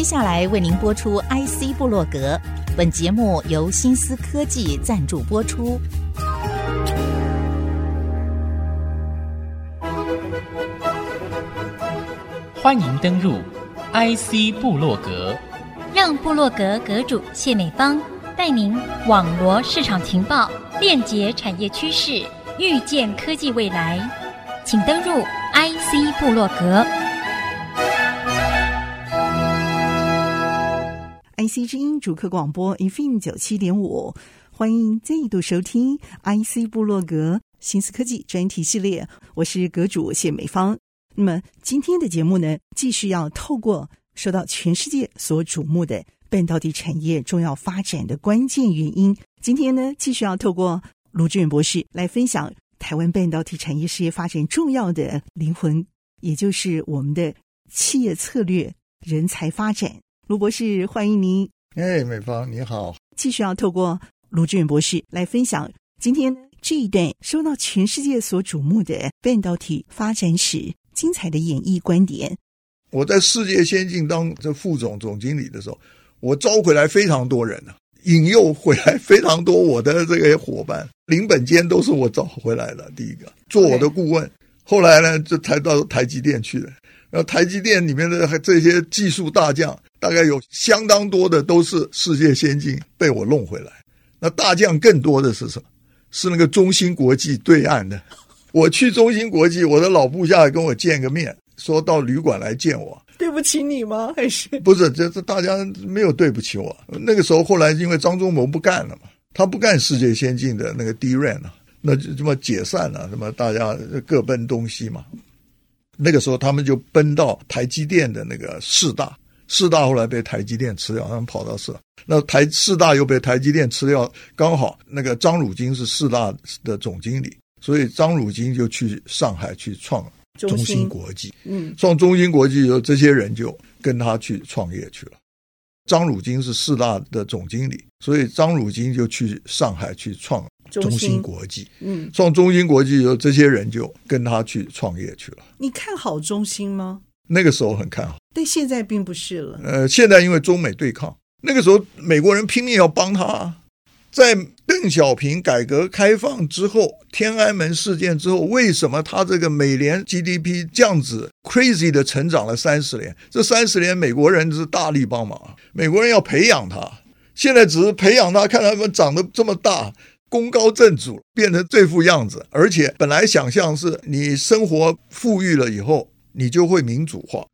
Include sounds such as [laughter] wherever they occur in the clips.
接下来为您播出 IC 部落格，本节目由新思科技赞助播出。欢迎登入 IC 部落格，让部落格阁主谢美芳带您网罗市场情报，链接产业趋势，预见科技未来。请登入 IC 部落格。IC 之音主客广播 FM 九七点五，欢迎再度收听 IC 部落格新思科技专题系列，我是阁主谢美芳。那么今天的节目呢，继续要透过受到全世界所瞩目的半导体产业重要发展的关键原因，今天呢，继续要透过卢志远博士来分享台湾半导体产业事业发展重要的灵魂，也就是我们的企业策略、人才发展。卢博士，欢迎您。哎，美芳你好。继续要透过卢志远博士来分享今天这一段受到全世界所瞩目的半导体发展史精彩的演绎观点。我在世界先进当这副总总经理的时候，我招回来非常多人呢，引诱回来非常多我的这个伙伴，林本坚都是我找回来的。第一个做我的顾问，后来呢就才到台积电去了。然后台积电里面的这些技术大将。大概有相当多的都是世界先进被我弄回来，那大将更多的是什么？是那个中芯国际对岸的。[laughs] 我去中芯国际，我的老部下跟我见个面，说到旅馆来见我。对不起你吗？[laughs] 还是不是？这这大家没有对不起我。那个时候后来因为张忠谋不干了嘛，他不干世界先进的那个 DRAM 了，那就这么解散了，什么大家各奔东西嘛。那个时候他们就奔到台积电的那个四大。四大后来被台积电吃掉，他们跑到四大，那台四大又被台积电吃掉，刚好那个张汝京是四大的总经理，所以张汝京就去上海去创中芯国际，嗯，创中芯国际以后，这些人就跟他去创业去了。张汝京是四大的总经理，所以张汝京就去上海去创中芯国际，嗯，创中芯国际以后，这些人就跟他去创业去了。你看好中芯吗？那个时候很看好，但现在并不是了。呃，现在因为中美对抗，那个时候美国人拼命要帮他。在邓小平改革开放之后，天安门事件之后，为什么他这个美联 GDP 这样子 crazy 的成长了三十年？这三十年美国人是大力帮忙，美国人要培养他。现在只是培养他，看他们长得这么大，功高震主，变成这副样子。而且本来想象是你生活富裕了以后。你就会民主化。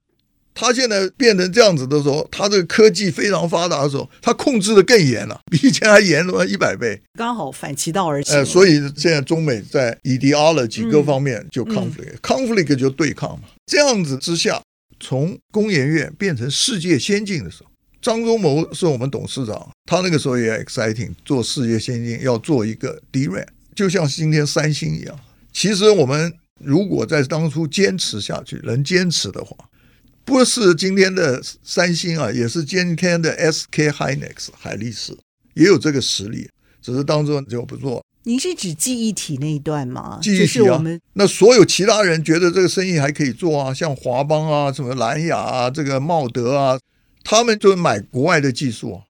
他现在变成这样子的时候，他这个科技非常发达的时候，他控制的更严了，[laughs] 比以前还严了一百倍。刚好反其道而行。呃，所以现在中美在 ideology 各方面就 conflict，conflict、嗯、就对抗嘛。这样子之下，从工研院变成世界先进的时候，张忠谋是我们董事长，他那个时候也 exciting，做世界先进要做一个 DRAM，就像今天三星一样。其实我们。如果在当初坚持下去，能坚持的话，不是今天的三星啊，也是今天的 SK Hynix 海力士也有这个实力，只是当中就不做。您是指记忆体那一段吗？记忆体啊，那所有其他人觉得这个生意还可以做啊，像华邦啊、什么蓝牙啊、这个茂德啊，他们就买国外的技术啊，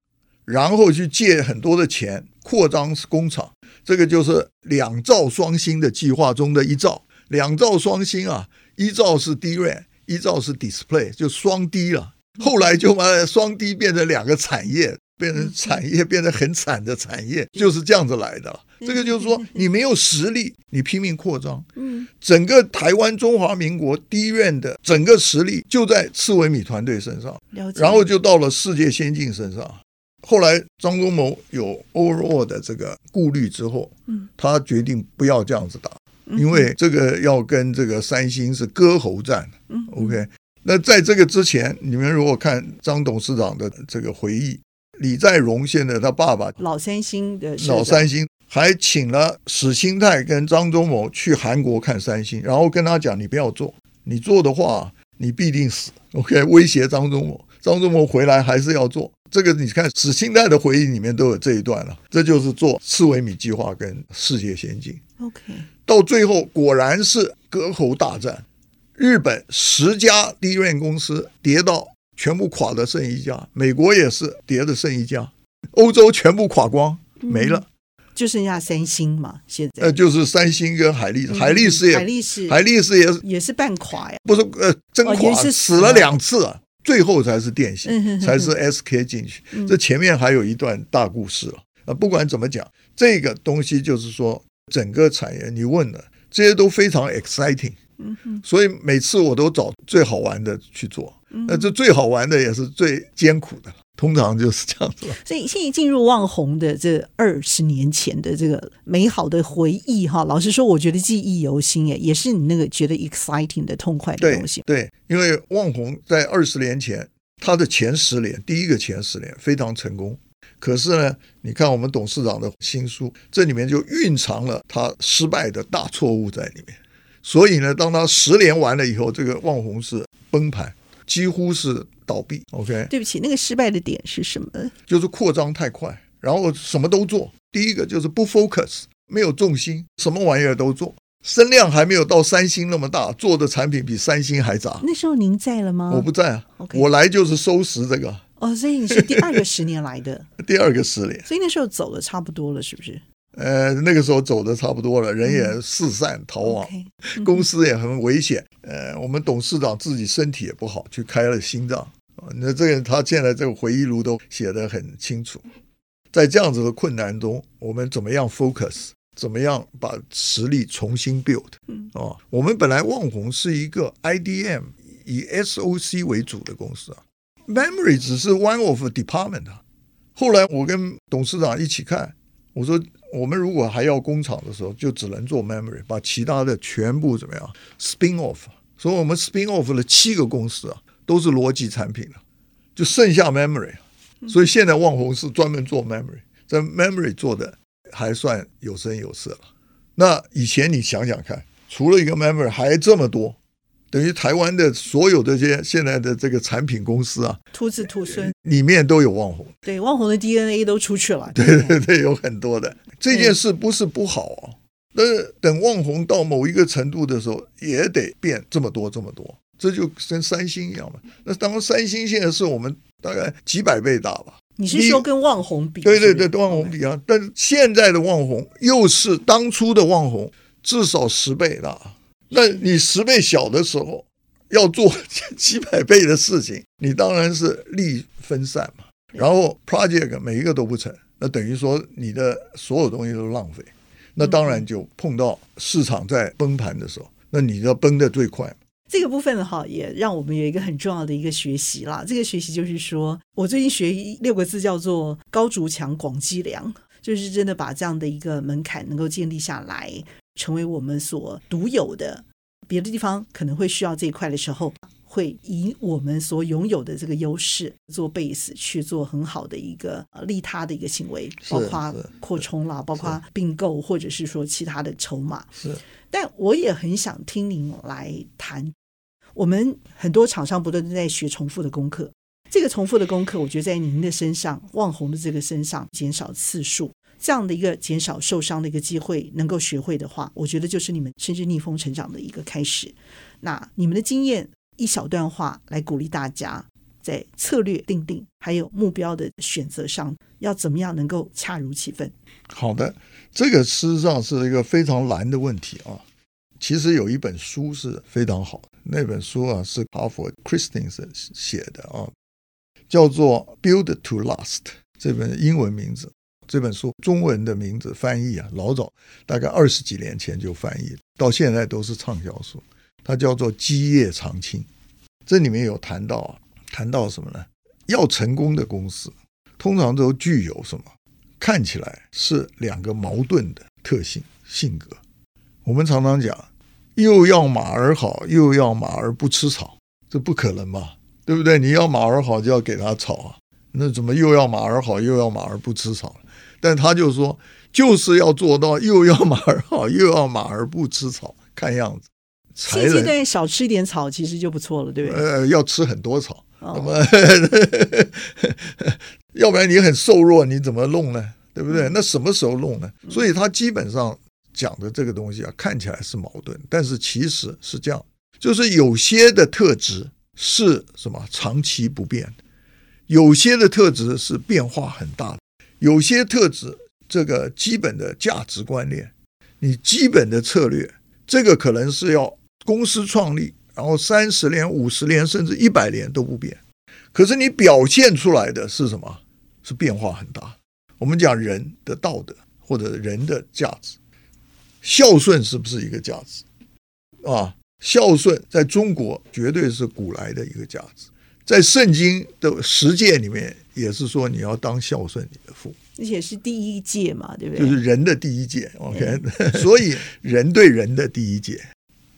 然后去借很多的钱扩张工厂，这个就是两兆双星的计划中的一兆。两兆双星啊，一兆是 DRAM，一兆是 Display，就双 D 了。后来就把双 D 变成两个产业，变成产业变得很惨的产业，就是这样子来的。这个就是说，你没有实力，你拼命扩张。嗯，整个台湾中华民国 DRAM 的整个实力就在赤微米团队身上，然后就到了世界先进身上。后来张忠谋有 overall 的这个顾虑之后，嗯，他决定不要这样子打。因为这个要跟这个三星是割喉战，OK。那在这个之前，你们如果看张董事长的这个回忆，李在镕现在他爸爸老三星的老三星还请了史新泰跟张忠谋去韩国看三星，然后跟他讲：“你不要做，你做的话你必定死。”OK，威胁张忠谋。张忠谋回来还是要做。这个你看史新泰的回忆里面都有这一段了。这就是做四维米计划跟世界先进。OK。到最后果然是割喉大战，日本十家 DRAM 公司跌到全部垮的剩一家，美国也是跌的剩一家，欧洲全部垮光没了。嗯就剩下三星嘛，现在。呃，就是三星跟海力士，海力士也，海力士，海力士也是也是半垮呀，不是呃，真垮，哦、是死了。两次啊，最后才是电信，嗯、才是 SK 进去，嗯、这前面还有一段大故事啊。啊，不管怎么讲，这个东西就是说，整个产业，你问了，这些都非常 exciting，嗯哼，所以每次我都找最好玩的去做，那这最好玩的也是最艰苦的。通常就是这样子，所以现在进入旺红的这二十年前的这个美好的回忆哈，老实说，我觉得记忆犹新耶，也是你那个觉得 exciting 的痛快的东西。对，对，因为旺红在二十年前，它的前十年，第一个前十年非常成功。可是呢，你看我们董事长的新书，这里面就蕴藏了他失败的大错误在里面。所以呢，当他十连完了以后，这个旺红是崩盘，几乎是。倒闭，OK。对不起，那个失败的点是什么？就是扩张太快，然后什么都做。第一个就是不 focus，没有重心，什么玩意儿都做。声量还没有到三星那么大，做的产品比三星还杂。那时候您在了吗？我不在啊。我来就是收拾这个。哦，所以你是第二个十年来的。[laughs] 第二个十年。所以那时候走的差不多了，是不是？呃，那个时候走的差不多了，人也四散逃亡，嗯 okay 公司也很危险。呃，我们董事长自己身体也不好，去开了心脏。那这个他现在这个回忆录都写得很清楚，在这样子的困难中，我们怎么样 focus，怎么样把实力重新 build？哦，我们本来旺宏是一个 IDM 以 SOC 为主的公司啊，memory 只是 one of department 啊。后来我跟董事长一起看，我说我们如果还要工厂的时候，就只能做 memory，把其他的全部怎么样 spin off。所以我们 spin off 了七个公司啊。都是逻辑产品了，就剩下 memory，所以现在旺宏是专门做 memory，在 memory 做的还算有声有色了。那以前你想想看，除了一个 memory 还这么多，等于台湾的所有这些现在的这个产品公司啊，徒子徒孙里面都有旺红，对，旺红的 DNA 都出去了。对 [laughs] 对对，有很多的。这件事不是不好啊，但是等旺红到某一个程度的时候，也得变这么多这么多。这就跟三星一样嘛。那当然，三星现在是我们大概几百倍大吧？你是说跟旺红比？对对对，跟旺红比啊。但是现在的旺红又是当初的旺红至少十倍大。那你十倍小的时候要做 [laughs] 几百倍的事情，你当然是力分散嘛。然后 project 每一个都不成，那等于说你的所有东西都浪费。那当然就碰到市场在崩盘的时候，那你要崩得最快。这个部分哈，也让我们有一个很重要的一个学习啦。这个学习就是说，我最近学六个字叫做“高筑墙，广积粮”，就是真的把这样的一个门槛能够建立下来，成为我们所独有的。别的地方可能会需要这一块的时候，会以我们所拥有的这个优势做 base 去做很好的一个利他的一个行为，包括扩充啦，包括并购，或者是说其他的筹码。是。但我也很想听您来谈，我们很多厂商不断在学重复的功课，这个重复的功课，我觉得在您的身上，望红的这个身上减少次数，这样的一个减少受伤的一个机会，能够学会的话，我觉得就是你们甚至逆风成长的一个开始。那你们的经验一小段话来鼓励大家，在策略定定还有目标的选择上，要怎么样能够恰如其分？好的。这个事实上是一个非常难的问题啊。其实有一本书是非常好，那本书啊是哈佛 christens 写的啊，叫做《Build to Last》。这本英文名字，这本书中文的名字翻译啊，老早大概二十几年前就翻译，到现在都是畅销书。它叫做《基业长青》。这里面有谈到啊，谈到什么呢？要成功的公司，通常都具有什么？看起来是两个矛盾的特性性格。我们常常讲，又要马儿好，又要马儿不吃草，这不可能嘛，对不对？你要马儿好，就要给他草啊。那怎么又要马儿好，又要马儿不吃草？但他就说，就是要做到又要马儿好，又要马儿不吃草。看样子，现阶段少吃一点草，其实就不错了，对不对？呃，要吃很多草。哦、那么。[laughs] 要不然你很瘦弱，你怎么弄呢？对不对？那什么时候弄呢？所以他基本上讲的这个东西啊，看起来是矛盾，但是其实是这样，就是有些的特质是什么长期不变，有些的特质是变化很大的，有些特质这个基本的价值观念，你基本的策略，这个可能是要公司创立，然后三十年、五十年甚至一百年都不变，可是你表现出来的是什么？是变化很大。我们讲人的道德或者人的价值，孝顺是不是一个价值啊？孝顺在中国绝对是古来的一个价值，在圣经的十诫里面也是说你要当孝顺你的父，而且是第一诫嘛，对不对？就是人的第一诫，OK。[laughs] 所以人对人的第一诫，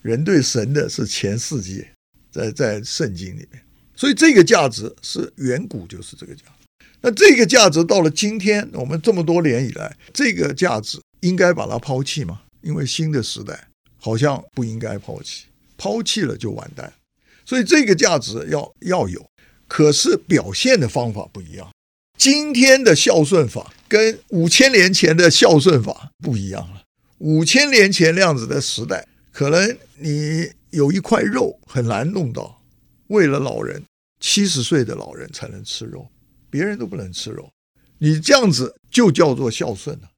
人对神的是前四诫，在在圣经里面。所以这个价值是远古就是这个价值。那这个价值到了今天，我们这么多年以来，这个价值应该把它抛弃吗？因为新的时代好像不应该抛弃。抛弃了就完蛋，所以这个价值要要有，可是表现的方法不一样。今天的孝顺法跟五千年前的孝顺法不一样了。五千年前那样子的时代，可能你有一块肉很难弄到，为了老人，七十岁的老人才能吃肉，别人都不能吃肉。你这样子就叫做孝顺了。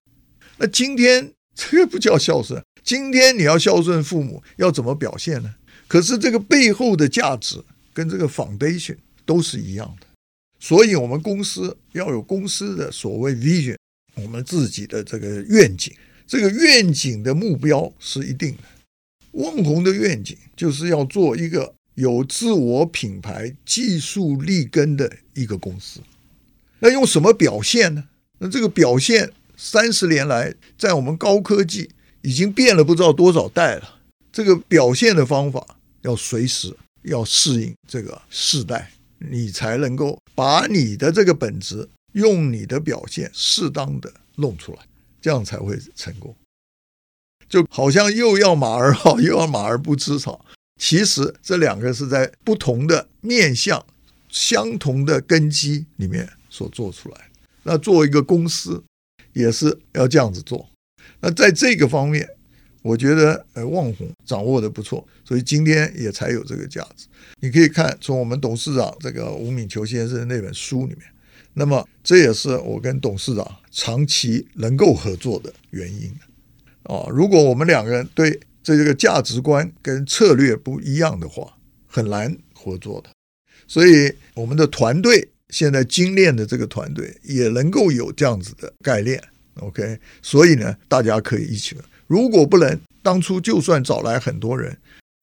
那今天这个不叫孝顺。今天你要孝顺父母，要怎么表现呢？可是这个背后的价值跟这个 foundation 都是一样的，所以我们公司要有公司的所谓 vision，我们自己的这个愿景，这个愿景的目标是一定的。旺宏的愿景就是要做一个有自我品牌、技术立根的一个公司。那用什么表现呢？那这个表现三十年来在我们高科技。已经变了不知道多少代了，这个表现的方法要随时要适应这个世代，你才能够把你的这个本质用你的表现适当的弄出来，这样才会成功。就好像又要马儿好，[laughs] 又要马儿不吃草，其实这两个是在不同的面向、相同的根基里面所做出来。那作为一个公司，也是要这样子做。那在这个方面，我觉得呃，旺宏掌握的不错，所以今天也才有这个价值。你可以看从我们董事长这个吴敏球先生那本书里面，那么这也是我跟董事长长期能够合作的原因啊。如果我们两个人对这个价值观跟策略不一样的话，很难合作的。所以我们的团队现在精炼的这个团队也能够有这样子的概念。OK，所以呢，大家可以一起。如果不能，当初就算找来很多人，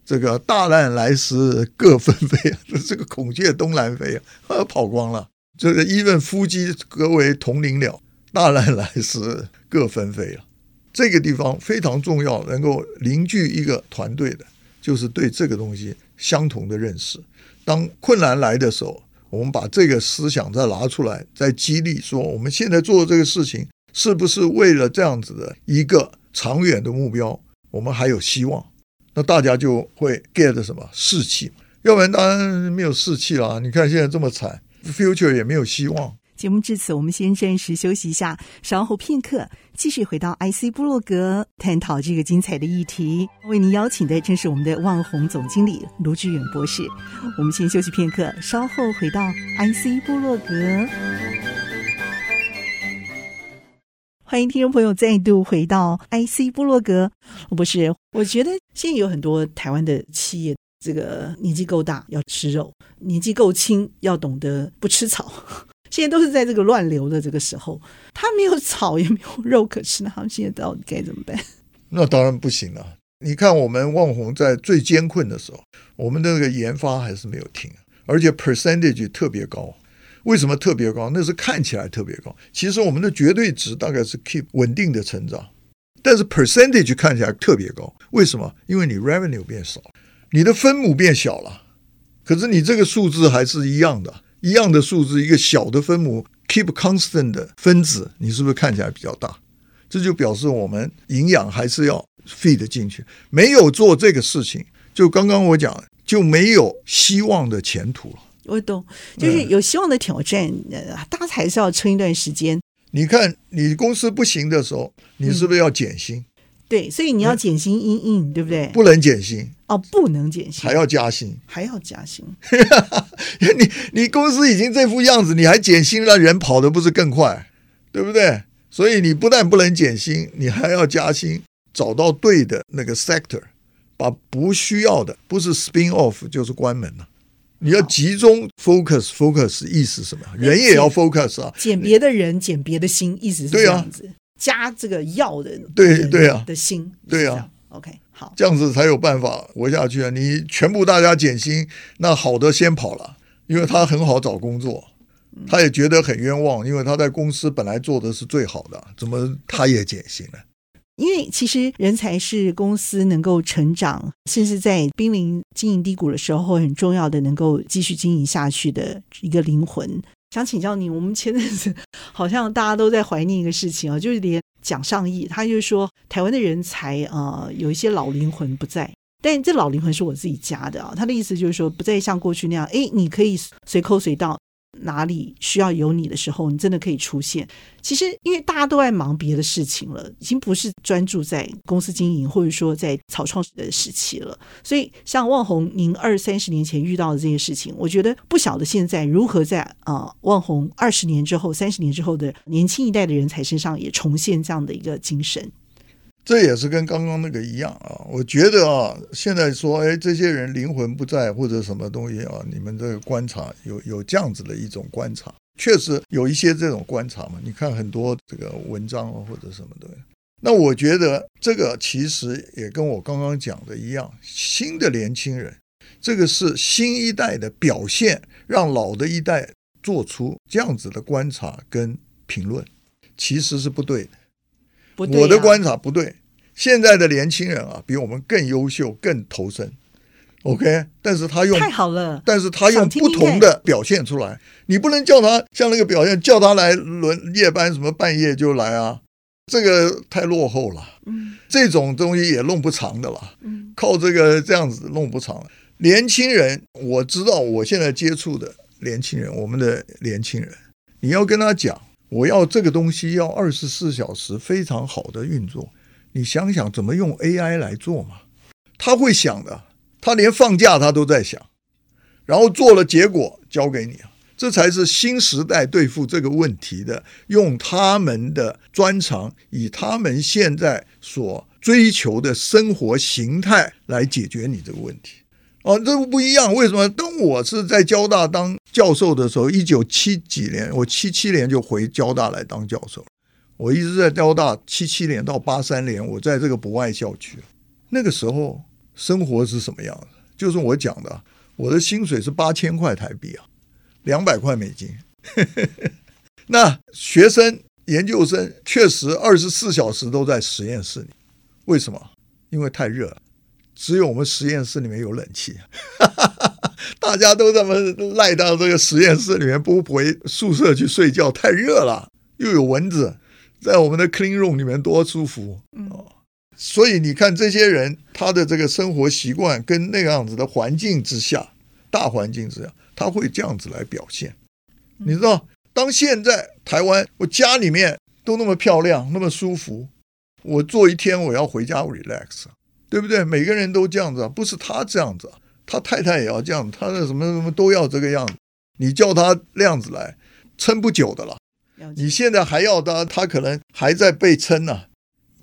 这个大难来时各纷飞，[laughs] 这个孔雀东南飞啊，[laughs] 跑光了。这个一问夫妻各为同林鸟，大难来时各纷飞了。这个地方非常重要，能够凝聚一个团队的，就是对这个东西相同的认识。当困难来的时候，我们把这个思想再拿出来，再激励说，我们现在做这个事情。是不是为了这样子的一个长远的目标，我们还有希望？那大家就会 get 什么士气？要不然当然没有士气了。你看现在这么惨，future 也没有希望。节目至此，我们先暂时休息一下，稍后片刻继续回到 IC 部落格探讨这个精彩的议题。为您邀请的正是我们的旺宏总经理卢志远博士。我们先休息片刻，稍后回到 IC 部落格。欢迎听众朋友再度回到 IC 部落格。不是，我觉得现在有很多台湾的企业，这个年纪够大要吃肉，年纪够轻要懂得不吃草。[laughs] 现在都是在这个乱流的这个时候，他没有草也没有肉可吃，那他们现在到底该怎么办？那当然不行了。你看，我们旺宏在最艰困的时候，我们的那个研发还是没有停，而且 percentage 特别高。为什么特别高？那是看起来特别高，其实我们的绝对值大概是 keep 稳定的成长，但是 percentage 看起来特别高。为什么？因为你 revenue 变少，你的分母变小了，可是你这个数字还是一样的，一样的数字，一个小的分母 keep constant 的分子，你是不是看起来比较大？这就表示我们营养还是要 feed 进去，没有做这个事情，就刚刚我讲，就没有希望的前途了。我懂，就是有希望的挑战，呃，大家还是要撑一段时间。你看，你公司不行的时候，你是不是要减薪？对，所以你要减薪因应，对不对？不能减薪哦，不能减薪，还要加薪，还要加薪。[laughs] 你你公司已经这副样子，你还减薪，让人跑的不是更快，对不对？所以你不但不能减薪，你还要加薪，找到对的那个 sector，把不需要的不是 spin off 就是关门了。你要集中 focus focus 意思是什么？人也要 focus 啊，减别的人，减别的心，意思是这样子。加这个要的，对对啊的心，对啊，OK，好，这样子才有办法活下去啊！你全部大家减薪，那好的先跑了，因为他很好找工作，他也觉得很冤枉，因为他在公司本来做的是最好的，怎么他也减薪了？因为其实人才是公司能够成长，甚至在濒临经营低谷的时候很重要的，能够继续经营下去的一个灵魂。想请教你，我们前阵子 [laughs] 好像大家都在怀念一个事情啊，就是连蒋尚义，他就说台湾的人才啊、呃，有一些老灵魂不在，但这老灵魂是我自己加的啊。他的意思就是说，不再像过去那样，哎，你可以随口随到。哪里需要有你的时候，你真的可以出现。其实，因为大家都在忙别的事情了，已经不是专注在公司经营，或者说在草创的时期了。所以，像万红，您二三十年前遇到的这些事情，我觉得不晓得现在如何在啊万红二十年之后、三十年之后的年轻一代的人才身上也重现这样的一个精神。这也是跟刚刚那个一样啊，我觉得啊，现在说，哎，这些人灵魂不在或者什么东西啊，你们这个观察有有这样子的一种观察，确实有一些这种观察嘛。你看很多这个文章啊或者什么的，那我觉得这个其实也跟我刚刚讲的一样，新的年轻人，这个是新一代的表现，让老的一代做出这样子的观察跟评论，其实是不对的。啊、我的观察不对，现在的年轻人啊，比我们更优秀、更投身。OK，但是他用太好了，但是他用不同的表现出来。你不能叫他像那个表现，叫他来轮夜班，什么半夜就来啊，这个太落后了。嗯，这种东西也弄不长的了。嗯，靠这个这样子弄不长。年轻人，我知道，我现在接触的年轻人，我们的年轻人，你要跟他讲。我要这个东西要二十四小时非常好的运作，你想想怎么用 AI 来做嘛？他会想的，他连放假他都在想，然后做了结果交给你，这才是新时代对付这个问题的，用他们的专长，以他们现在所追求的生活形态来解决你这个问题。哦，这不一样。为什么？当我是在交大当教授的时候，一九七几年，我七七年就回交大来当教授。我一直在交大，七七年到八三年，我在这个博爱校区。那个时候生活是什么样的？就是我讲的，我的薪水是八千块台币啊，两百块美金。[laughs] 那学生、研究生确实二十四小时都在实验室里。为什么？因为太热了。只有我们实验室里面有冷气，[laughs] 大家都这么赖到这个实验室里面，不回宿舍去睡觉，太热了，又有蚊子，在我们的 clean room 里面多舒服。哦，所以你看这些人，他的这个生活习惯跟那个样子的环境之下，大环境之下，他会这样子来表现。你知道，当现在台湾，我家里面都那么漂亮，那么舒服，我做一天我要回家 relax。对不对？每个人都这样子啊，不是他这样子，他太太也要这样，他的什么什么都要这个样子。你叫他那样子来，撑不久的了。你现在还要他，他可能还在被撑呢，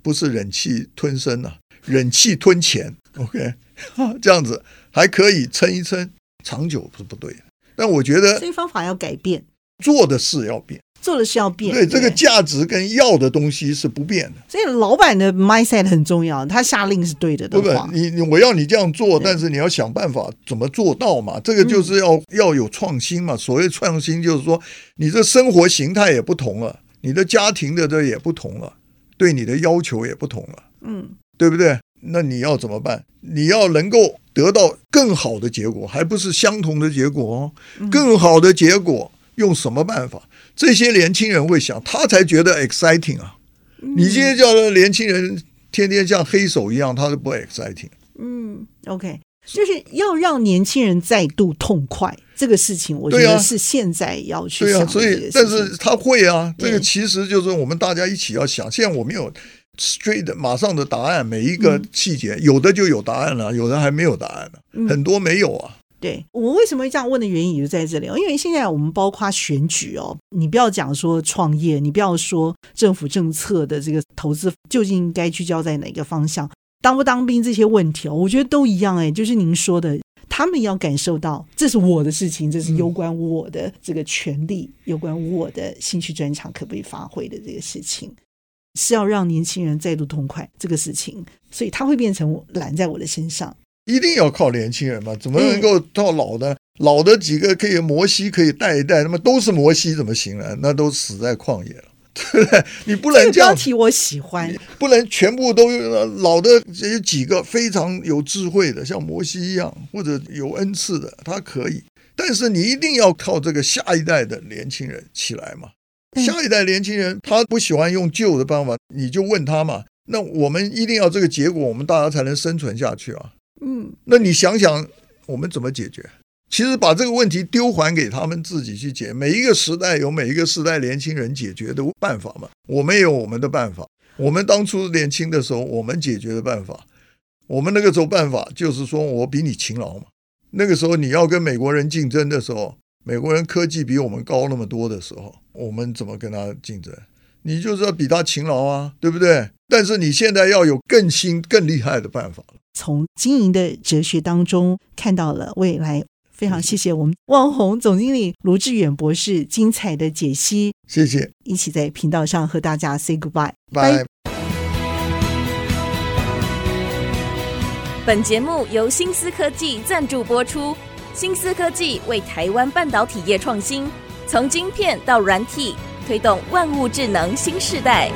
不是忍气吞声呢，忍气吞钱。OK，[laughs] 这样子还可以撑一撑，长久不是不对。但我觉得，这方法要改变，做的事要变。做的是要变，对，对这个价值跟要的东西是不变的。所以老板的 mindset 很重要，他下令是对的。对不，你你我要你这样做，但是你要想办法怎么做到嘛？这个就是要、嗯、要有创新嘛。所谓创新，就是说你这生活形态也不同了，你的家庭的这也不同了，对你的要求也不同了。嗯，对不对？那你要怎么办？你要能够得到更好的结果，还不是相同的结果哦。更好的结果用什么办法？这些年轻人会想，他才觉得 exciting 啊！你今天叫的年轻人天天像黑手一样，他是不 exciting。嗯，OK，就是要让年轻人再度痛快这个事情，我觉得是现在要去想。对啊，所以但是他会啊，这个其实就是我们大家一起要想。现在我们有 straight 马上的答案，每一个细节、嗯、有的就有答案了，有的还没有答案呢，嗯、很多没有啊。对，我为什么会这样问的原因也就在这里，因为现在我们包括选举哦，你不要讲说创业，你不要说政府政策的这个投资究竟应该聚焦在哪个方向，当不当兵这些问题哦，我觉得都一样哎，就是您说的，他们要感受到这是我的事情，这是攸关我的这个权利，攸关我的兴趣专长可不可以发挥的这个事情，是要让年轻人再度痛快这个事情，所以他会变成揽在我的身上。一定要靠年轻人嘛？怎么能够靠老的？嗯、老的几个可以摩西可以带一带，那么都是摩西怎么行呢？那都死在旷野了，[laughs] 对不对？你不能这样。标题我喜欢，不能全部都老的有几个非常有智慧的，像摩西一样，或者有恩赐的，他可以。但是你一定要靠这个下一代的年轻人起来嘛。下一代年轻人他不喜欢用旧的办法，你就问他嘛。那我们一定要这个结果，我们大家才能生存下去啊。嗯，那你想想，我们怎么解决？其实把这个问题丢还给他们自己去解。每一个时代有每一个时代年轻人解决的办法嘛。我们有我们的办法。我们当初年轻的时候，我们解决的办法，我们那个时候办法就是说我比你勤劳嘛。那个时候你要跟美国人竞争的时候，美国人科技比我们高那么多的时候，我们怎么跟他竞争？你就是要比他勤劳啊，对不对？但是你现在要有更新、更厉害的办法了。从经营的哲学当中看到了未来，非常谢谢我们旺宏总经理卢志远博士精彩的解析。谢谢，一起在频道上和大家 say goodbye。拜。本节目由新思科技赞助播出，新思科技为台湾半导体业创新，从晶片到软体。推动万物智能新时代。